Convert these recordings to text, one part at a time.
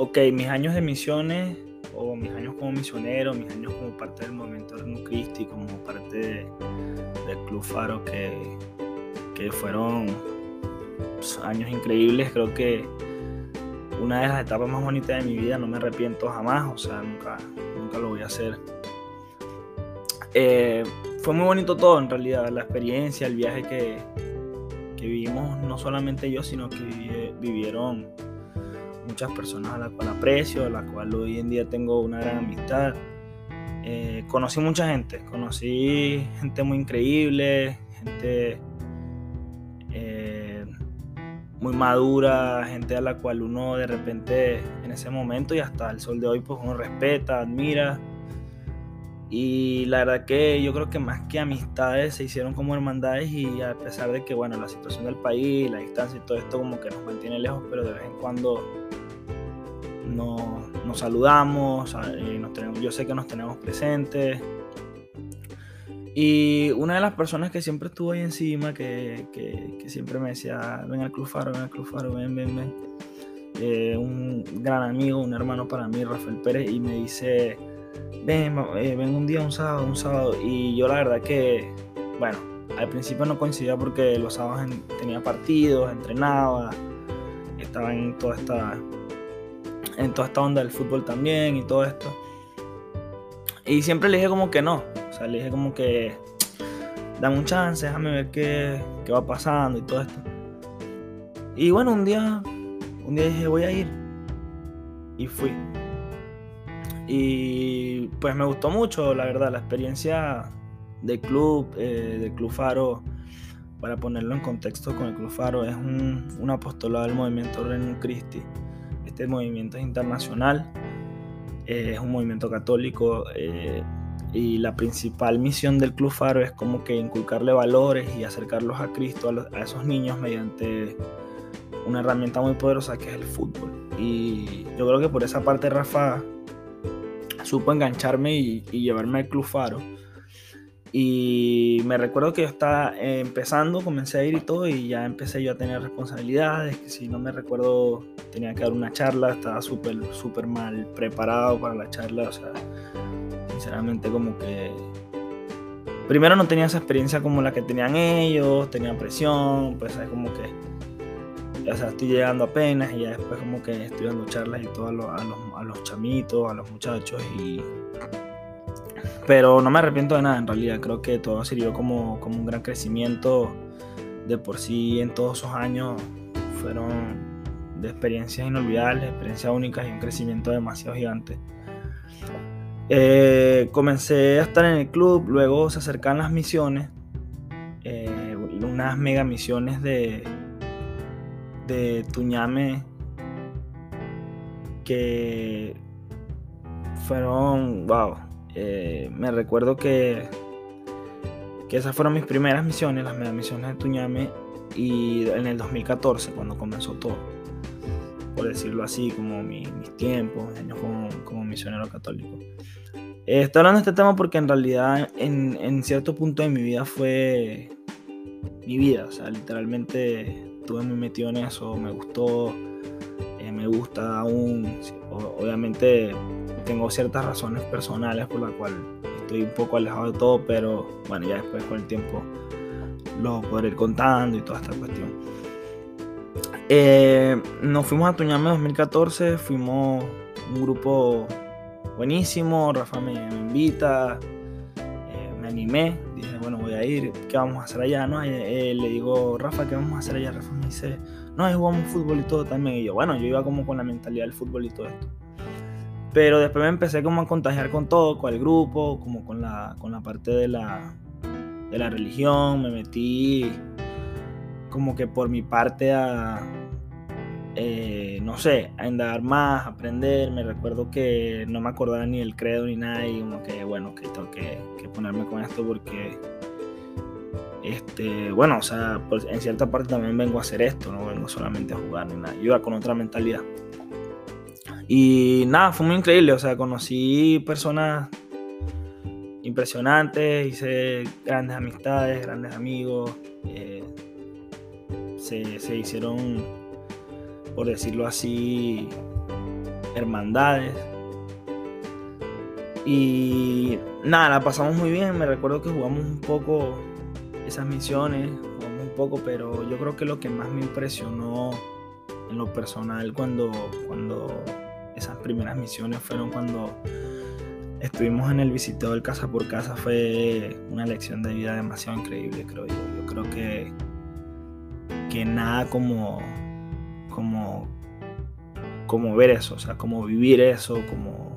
ok, mis años de misiones o mis años como misionero, mis años como parte del movimiento Reino Christi, como parte del Club Faro, que, que fueron pues, años increíbles, creo que una de las etapas más bonitas de mi vida, no me arrepiento jamás, o sea, nunca, nunca lo voy a hacer. Eh, fue muy bonito todo en realidad, la experiencia, el viaje que, que vivimos, no solamente yo, sino que vivieron muchas personas a las cuales aprecio, a las cuales hoy en día tengo una gran amistad. Eh, conocí mucha gente, conocí gente muy increíble, gente eh, muy madura, gente a la cual uno de repente en ese momento y hasta el sol de hoy pues uno respeta, admira. Y la verdad que yo creo que más que amistades se hicieron como hermandades y a pesar de que bueno la situación del país, la distancia y todo esto como que nos mantiene lejos, pero de vez en cuando nos, saludamos, eh, yo sé que nos tenemos presentes. Y una de las personas que siempre estuvo ahí encima, que, siempre me decía, ven al Club Faro, ven al Club Faro, ven, ven, ven. Eh, un gran amigo, un hermano para mí, Rafael Pérez, y me dice, ven, eh, ven un día, un sábado, un sábado. Y yo la verdad que, bueno, al principio no coincidía porque los sábados tenía partidos, entrenaba, estaba en toda esta en toda esta onda del fútbol también y todo esto. Y siempre le dije como que no. O sea, le dije como que dame un chance, déjame ver qué, qué va pasando y todo esto. Y bueno, un día, un día dije voy a ir. Y fui. Y pues me gustó mucho, la verdad, la experiencia del club, eh, del Club Faro, para ponerlo en contexto con el Club Faro, es un, un apostolado del movimiento Reino Christi este movimiento es internacional, eh, es un movimiento católico eh, y la principal misión del Club Faro es como que inculcarle valores y acercarlos a Cristo a, esos niños mediante una herramienta muy poderosa que es el fútbol. Y yo creo que por esa parte Rafa supo engancharme y, y llevarme al Club Faro y me recuerdo que yo estaba empezando, comencé a ir y todo, y ya empecé yo a tener responsabilidades, que si no me recuerdo tenía que dar una charla, estaba súper, súper mal preparado para la charla, o sea, sinceramente como que... Primero no tenía esa experiencia como la que tenían ellos, tenía presión, pues es como que... O sea, estoy llegando apenas y ya después como que estoy dando charlas y todo a los, a los, a los chamitos, a los muchachos y pero no me arrepiento de nada, en realidad. Creo que todo sirvió como, como un gran crecimiento. De por sí, en todos esos años fueron de experiencias inolvidables, experiencias únicas y un crecimiento demasiado gigante. Eh, comencé a estar en el club, luego se acercan las misiones, eh, unas mega misiones de, de Tuñame que fueron, wow, eh, me recuerdo que, que esas fueron mis primeras misiones, las misiones de Tuñame, y en el 2014, cuando comenzó todo, por decirlo así, como mis tiempos, años como, como misionero católico. Eh, estoy hablando de este tema porque en realidad en, en, cierto punto de mi vida fue mi vida, o sea, literalmente estuve muy metido en eso, me gustó, eh, me gusta aún, obviamente tengo ciertas razones personales por las cuales estoy un poco alejado de todo, pero bueno, ya después con el tiempo lo podré ir contando y toda esta cuestión. Eh, nos fuimos a Tuñame 2014, fuimos un grupo buenísimo, Rafa me, invita, eh, me animé, dije, bueno, voy a ir, ¿qué vamos a hacer allá? ¿no? Eh, le digo, Rafa, ¿qué vamos a hacer allá? Rafa me dice, no, jugamos fútbol y todo también. Y yo, bueno, yo iba como con la mentalidad del fútbol y todo esto. Pero después me empecé como a contagiar con todo, con el grupo, como con la, con la parte de la, de la religión. Me metí como que por mi parte a, eh, no sé, a indagar más, aprender. Me recuerdo que no me acordaba ni el credo ni nada y como que, bueno, que tengo que, ponerme con esto porque, este, bueno, o sea, pues en cierta parte también vengo a hacer esto, no vengo solamente a jugar ni nada. Yo iba con otra mentalidad. Y nada, fue muy increíble, o sea, conocí personas impresionantes, hice grandes amistades, grandes amigos, eh, se, hicieron, por decirlo así, hermandades. Y nada, la pasamos muy bien. Me recuerdo que jugamos un poco esas misiones, jugamos un poco, pero yo creo que lo que más me impresionó en lo personal cuando, cuando esas primeras misiones fueron cuando estuvimos en el visitado del casa por casa fue una lección de vida demasiado increíble, creo yo. Yo creo que, que nada como, como, como ver eso, o sea, como vivir eso, como,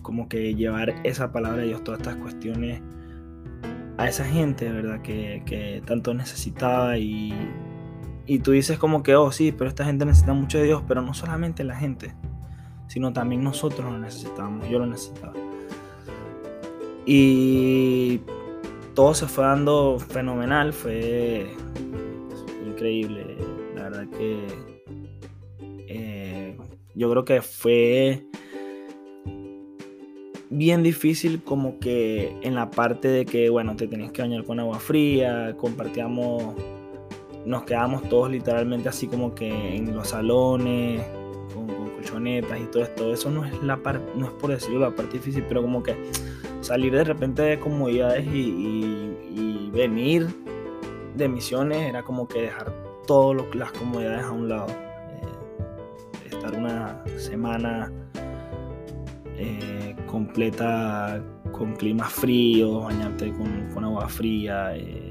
como que llevar esa palabra de Dios, todas estas cuestiones a esa gente, ¿verdad? Que, que tanto necesitaba y, y tú dices como que, oh sí, pero esta gente necesita mucho de Dios, pero no solamente la gente, sino también nosotros lo necesitábamos, yo lo necesitaba. Y todo se fue dando fenomenal, fue increíble, verdad que eh, yo creo que fue bien difícil como que en la parte de que, bueno, te tenías que bañar con agua fría, compartíamos, nos quedábamos todos literalmente así como que en los salones, y todo esto. Eso no es la parte, no es por decirlo la parte difícil, pero como que salir de repente de comodidades y, venir de misiones era como que dejar todas las comodidades a un lado. Eh, estar una semana eh, completa con clima frío, bañarte con, agua fría. Eh,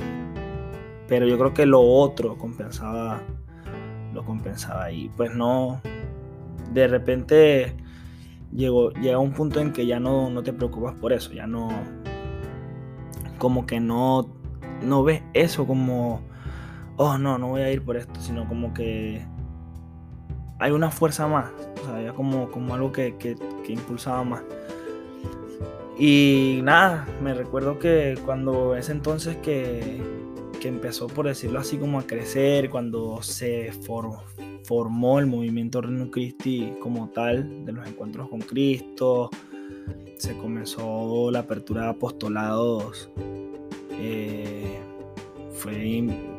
pero yo creo que lo otro compensaba lo compensaba y pues no de repente llegó, llega un punto en que ya no, no te preocupas por eso, ya no, como que no, no ves eso como, oh no, no voy a ir por esto, sino como que hay una fuerza más, o sea, ya como, como algo que, que, impulsaba más. Y nada, me recuerdo que cuando ese entonces que, que empezó, por decirlo así, como a crecer, cuando se formó formó el movimiento Reino Christi como tal, de los encuentros con Cristo, se comenzó la apertura de apostolados, eh, fue,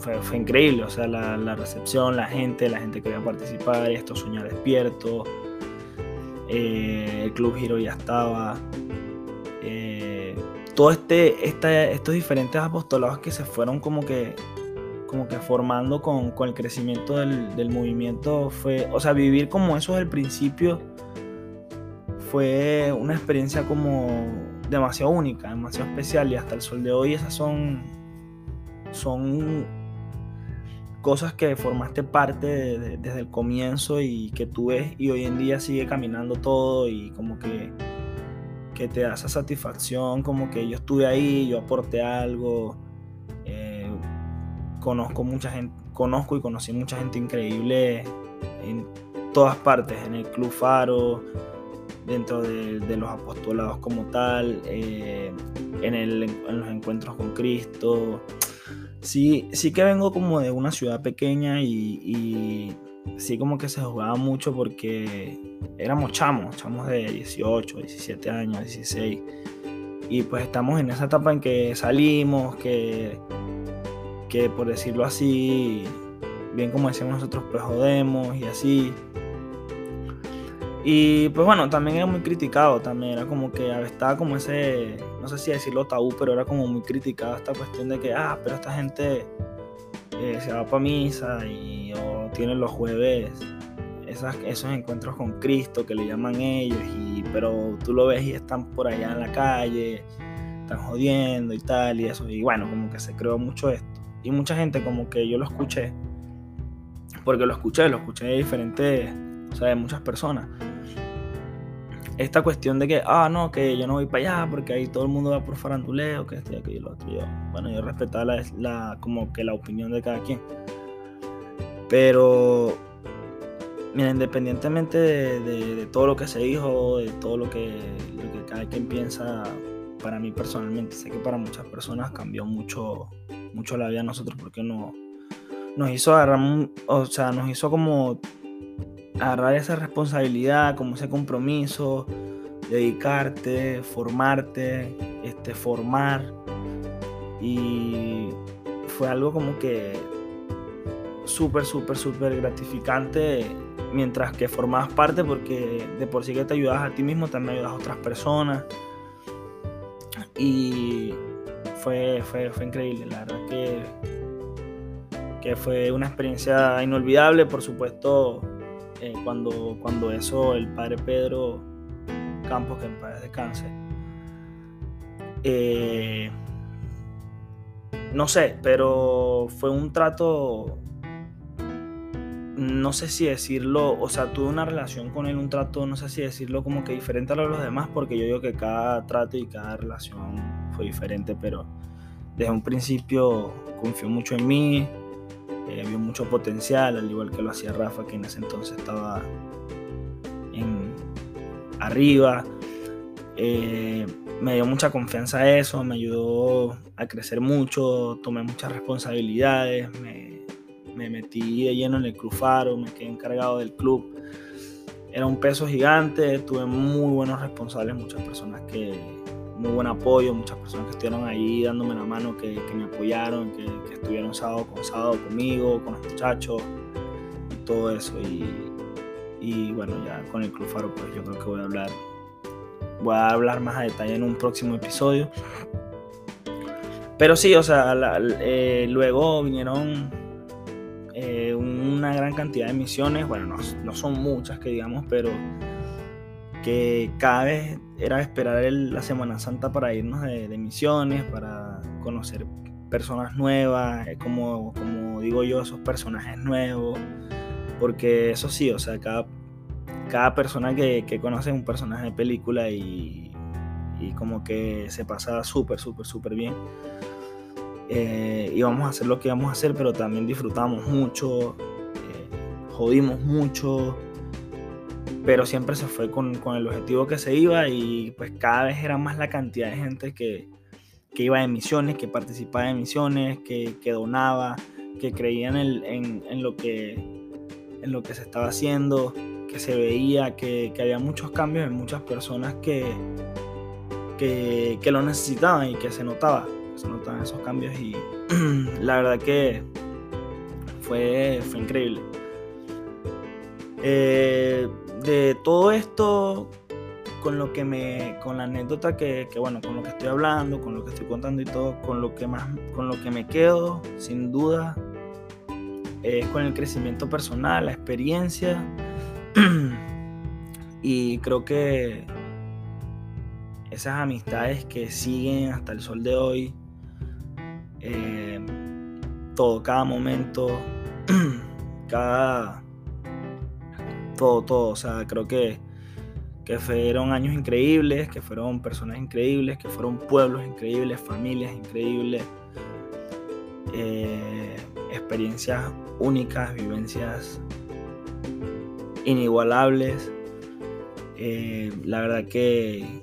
fue, increíble, o sea, la, recepción, la gente, la gente quería participar, esto sueña despierto, eh, el Club Giro ya estaba, eh, todo este, estos diferentes apostolados que se fueron como que como que formando con, el crecimiento del, movimiento fue, o sea, vivir como eso el principio fue una experiencia como demasiado única, demasiado especial y hasta el sol de hoy esas son, son cosas que formaste parte desde el comienzo y que tú ves y hoy en día sigue caminando todo y como que, que te da esa satisfacción, como que yo estuve ahí, yo aporté algo conozco mucha gente, conozco y conocí mucha gente increíble en todas partes, en el Club Faro, dentro de, los apostolados como tal, eh, en, los encuentros con Cristo. Sí, sí que vengo como de una ciudad pequeña y, sí como que se jugaba mucho porque éramos chamos, chamos de 18, 17 años, 16. Y pues estamos en esa etapa en que salimos, que que por decirlo así, bien como decíamos nosotros, pues jodemos y así. Y pues bueno, también era muy criticado, también era como que estaba como ese, no sé si decirlo tabú, pero era como muy criticado esta cuestión de que, ah, pero esta gente eh, se va para misa y o tienen los jueves esos encuentros con Cristo que le llaman ellos, y, pero tú lo ves y están por allá en la calle, están jodiendo y tal y eso, y bueno, como que se creó mucho esto. Y mucha gente como que yo lo escuché, porque lo escuché, lo escuché de diferentes, o sea, de muchas personas. Esta cuestión de que, ah, no, que yo no voy para allá porque ahí todo el mundo va por faranduleo, que esto y aquello y lo otro. Yo, bueno, yo respetaba la, la, como que la opinión de cada quien. Pero, mira, independientemente de, todo lo que se dijo, de todo lo que, lo que cada quien piensa, para mí personalmente, sé que para muchas personas cambió mucho mucho la vida a nosotros porque no, nos hizo agarrar, o sea, nos hizo como agarrar esa responsabilidad, como ese compromiso, dedicarte, formarte, este, formar. Y fue algo como que súper, súper, súper gratificante mientras que formabas parte, porque de por sí que te ayudas a ti mismo, también ayudas a otras personas. Y fue, fue, fue increíble, la verdad que, que fue una experiencia inolvidable, por supuesto, eh, cuando, cuando eso el padre Pedro Campos, que en paz descanse, eh, no sé, pero fue un trato, no sé si decirlo, o sea, tuve una relación con él, un trato, no sé si decirlo como que diferente a lo de los demás, porque yo digo que cada trato y cada relación fue diferente, pero desde un principio confió mucho en mí, eh, vio mucho potencial, al igual que lo hacía Rafa, que en ese entonces estaba en, arriba. Eh, me dio mucha confianza eso, me ayudó a crecer mucho, tomé muchas responsabilidades, me, metí de lleno en el Club Faro, me quedé encargado del club. Era un peso gigante, tuve muy buenos responsables, muchas personas que, muy buen apoyo, muchas personas que estuvieron ahí dándome la mano, que, me apoyaron, que, estuvieron sábado con sábado conmigo, con los muchachos y todo eso. Y, y bueno, ya con el Club Faro, pues yo creo que voy a hablar Voy a hablar más a detalle en un próximo episodio. Pero sí, o sea, eh, luego vinieron eh, una gran cantidad de misiones. Bueno, no, son muchas que digamos, pero que cada vez era esperar la Semana Santa para irnos de, misiones, para conocer personas nuevas, eh, como, como digo yo, esos personajes nuevos. Porque eso sí, o sea, cada cada persona que, que conoce es un personaje de película y, y como que se pasa súper, súper, súper bien. Eh, íbamos a hacer lo que íbamos a hacer, pero también disfrutamos mucho, eh, jodimos mucho, pero siempre se fue con, con, el objetivo que se iba y pues cada vez era más la cantidad de gente que, que iba en misiones, que participaba en misiones, que, que donaba, que creía en, en, lo que, en lo que se estaba haciendo que se veía que, había muchos cambios en muchas personas que, que, lo necesitaban y que se notaba, se notaban esos cambios y la verdad que fue, fue increíble. Eh, de todo esto, con lo que me, con la anécdota que, bueno, con lo que estoy hablando, con lo que estoy contando y todo, con lo que más, con lo que me quedo, sin duda, es con el crecimiento personal, la experiencia. Y creo que esas amistades que siguen hasta el sol de hoy, eh, todo, cada momento, cada... Todo, todo, o sea, creo que, que fueron años increíbles, que fueron personas increíbles, que fueron pueblos increíbles, familias increíbles, eh, experiencias únicas, vivencias inigualables. Eh, la verdad que,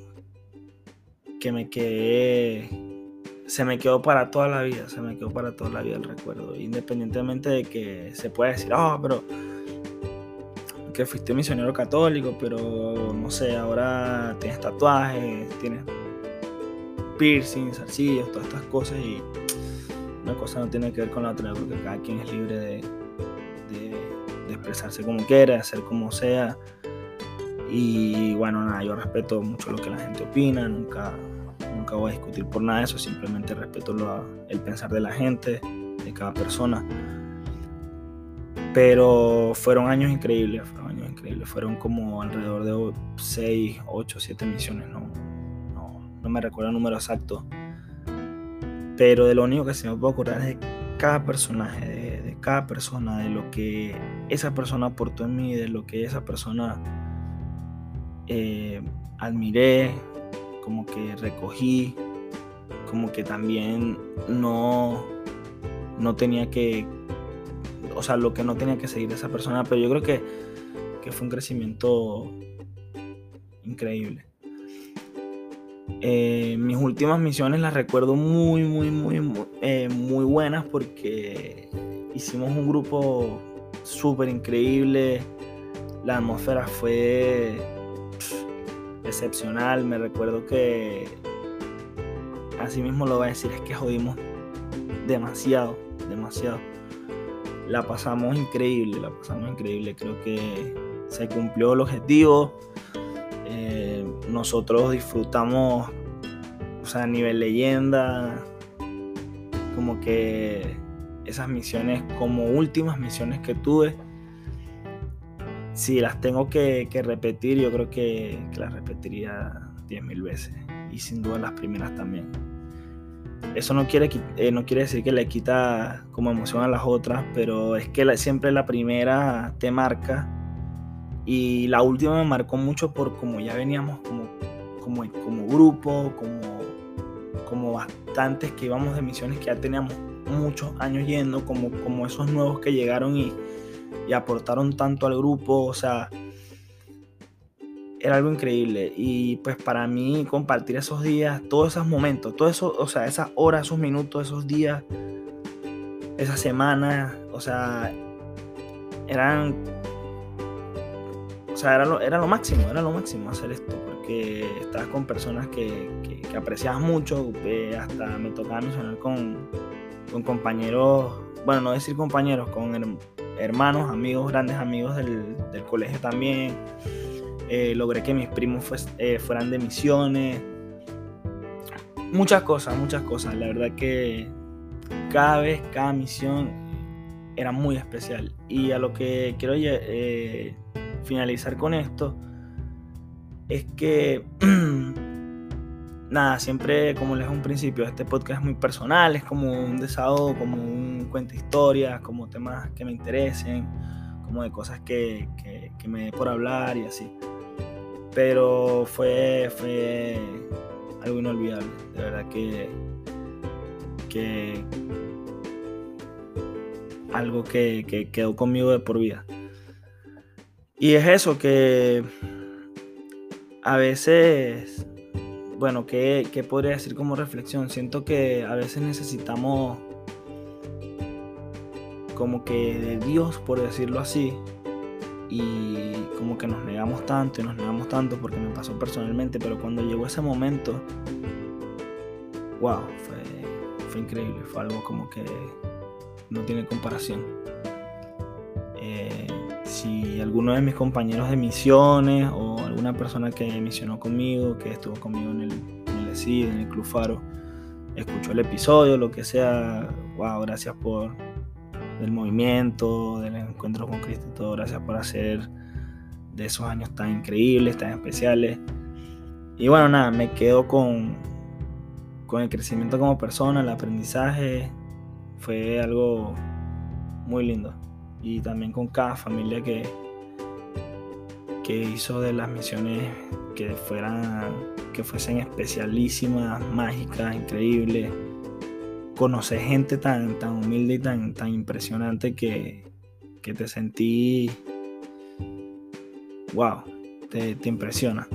que me quedé, se me quedó para toda la vida, se me quedó para toda la vida el recuerdo, independientemente de que se pueda decir, oh, pero que fuiste misionero católico, pero no sé, ahora tienes tatuajes, tienes piercings, arcillos, todas estas cosas y una cosa no tiene que ver con la otra, porque cada quien es libre de, expresarse como quiera, hacer como sea. Y bueno, nada, yo respeto mucho lo que la gente opina, nunca, nunca voy a discutir por nada de eso, simplemente respeto el pensar de la gente, de cada persona. Pero fueron años increíbles, fueron fueron como alrededor de 6, 8, 7 misiones, no, no, me recuerdo el número exacto. Pero de lo único que se me puede acordar es de cada personaje, de cada persona, de lo que esa persona aportó en mí, de lo que esa persona eh, admiré, como que recogí, como que también no, no tenía que, o sea, lo que no tenía que seguir esa persona, pero yo creo que, que fue un crecimiento increíble. Eh, mis últimas misiones las recuerdo muy, muy, muy, eh, muy buenas porque hicimos un grupo súper increíble. La atmósfera fue excepcional. Me recuerdo que, así mismo lo voy a decir, es que jodimos demasiado, demasiado. la pasamos increíble, la pasamos increíble. Creo que se cumplió el objetivo. Eh, nosotros disfrutamos, o sea, a nivel leyenda, como que esas misiones como últimas misiones que tuve. Si las tengo que, repetir, yo creo que, las repetiría 10.000 veces. Y sin duda las primeras también. Eso no quiere, eh, no quiere decir que le quita como emoción a las otras, pero es que siempre la primera te marca. Y la última me marcó mucho por como ya veníamos como, como, como grupo, como, como bastantes que íbamos de misiones que ya teníamos muchos años yendo, como, como esos nuevos que llegaron y, aportaron tanto al grupo, o sea, era algo increíble. Y pues para mí compartir esos días, todos esos momentos, todo eso, o sea, esas horas, esos minutos, esos días, esas semanas, o sea, eran, o sea, era lo, era lo máximo, era lo máximo hacer esto, porque estabas con personas que, que, apreciabas mucho, hasta me tocaba mencionar con con compañeros, bueno, no decir compañeros, con hermanos, amigos, grandes amigos del, colegio también. Eh, logré que mis primos eh, fueran de misiones. Muchas cosas, muchas cosas. La verdad que cada vez, cada misión era muy especial. Y a lo que quiero eh, finalizar con esto es que nada, siempre, como les un principio, este podcast es muy personal, es como un desahogo, como un cuento historias, como temas que me interesen, como de cosas que, me dé por hablar y así. Pero fue, fue algo inolvidable, de verdad que, que algo que, que quedó conmigo de por vida. Y es eso, que a veces bueno, ¿qué, podría decir como reflexión? Siento que a veces necesitamos como que de Dios, por decirlo así, y como que nos negamos tanto y nos negamos tanto porque me pasó personalmente, pero cuando llegó ese momento, wow, fue, fue increíble, fue algo como que no tiene comparación. Eh, si alguno de mis compañeros de misiones o alguna persona que misionó conmigo, que estuvo conmigo en el, en el en el Club Faro, escuchó el episodio, lo que sea, wow, gracias por el movimiento, del encuentro con Cristo y todo, gracias por hacer de esos años tan increíbles, tan especiales. Y bueno, nada, me quedo con, con el crecimiento como persona, el aprendizaje, fue algo muy lindo y también con cada familia que, que hizo de las misiones que fueran que fuesen especialísimas, mágicas, increíbles. Conocer gente tan, tan humilde y tan, tan impresionante que, que te sentí wow, te, te impresiona.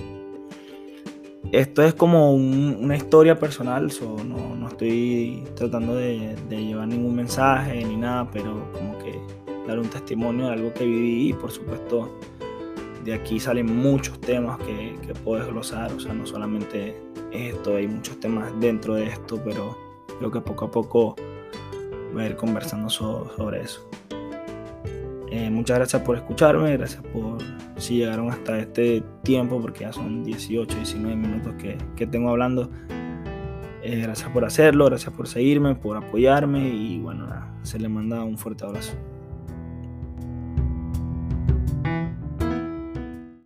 Esto es como una historia personal, no, no, estoy tratando de, de llevar ningún mensaje ni nada, pero como que dar un testimonio de algo que viví y por supuesto de aquí salen muchos temas que, que puedo desglosar, o sea, no solamente esto, hay muchos temas dentro de esto, pero creo que poco a poco voy a ir conversando sobre eso. Eh, muchas gracias por escucharme, gracias por si llegaron hasta este tiempo, porque ya son 18, 19 minutos que, que tengo hablando. Eh, gracias por hacerlo, gracias por seguirme, por apoyarme y bueno, se le manda un fuerte abrazo.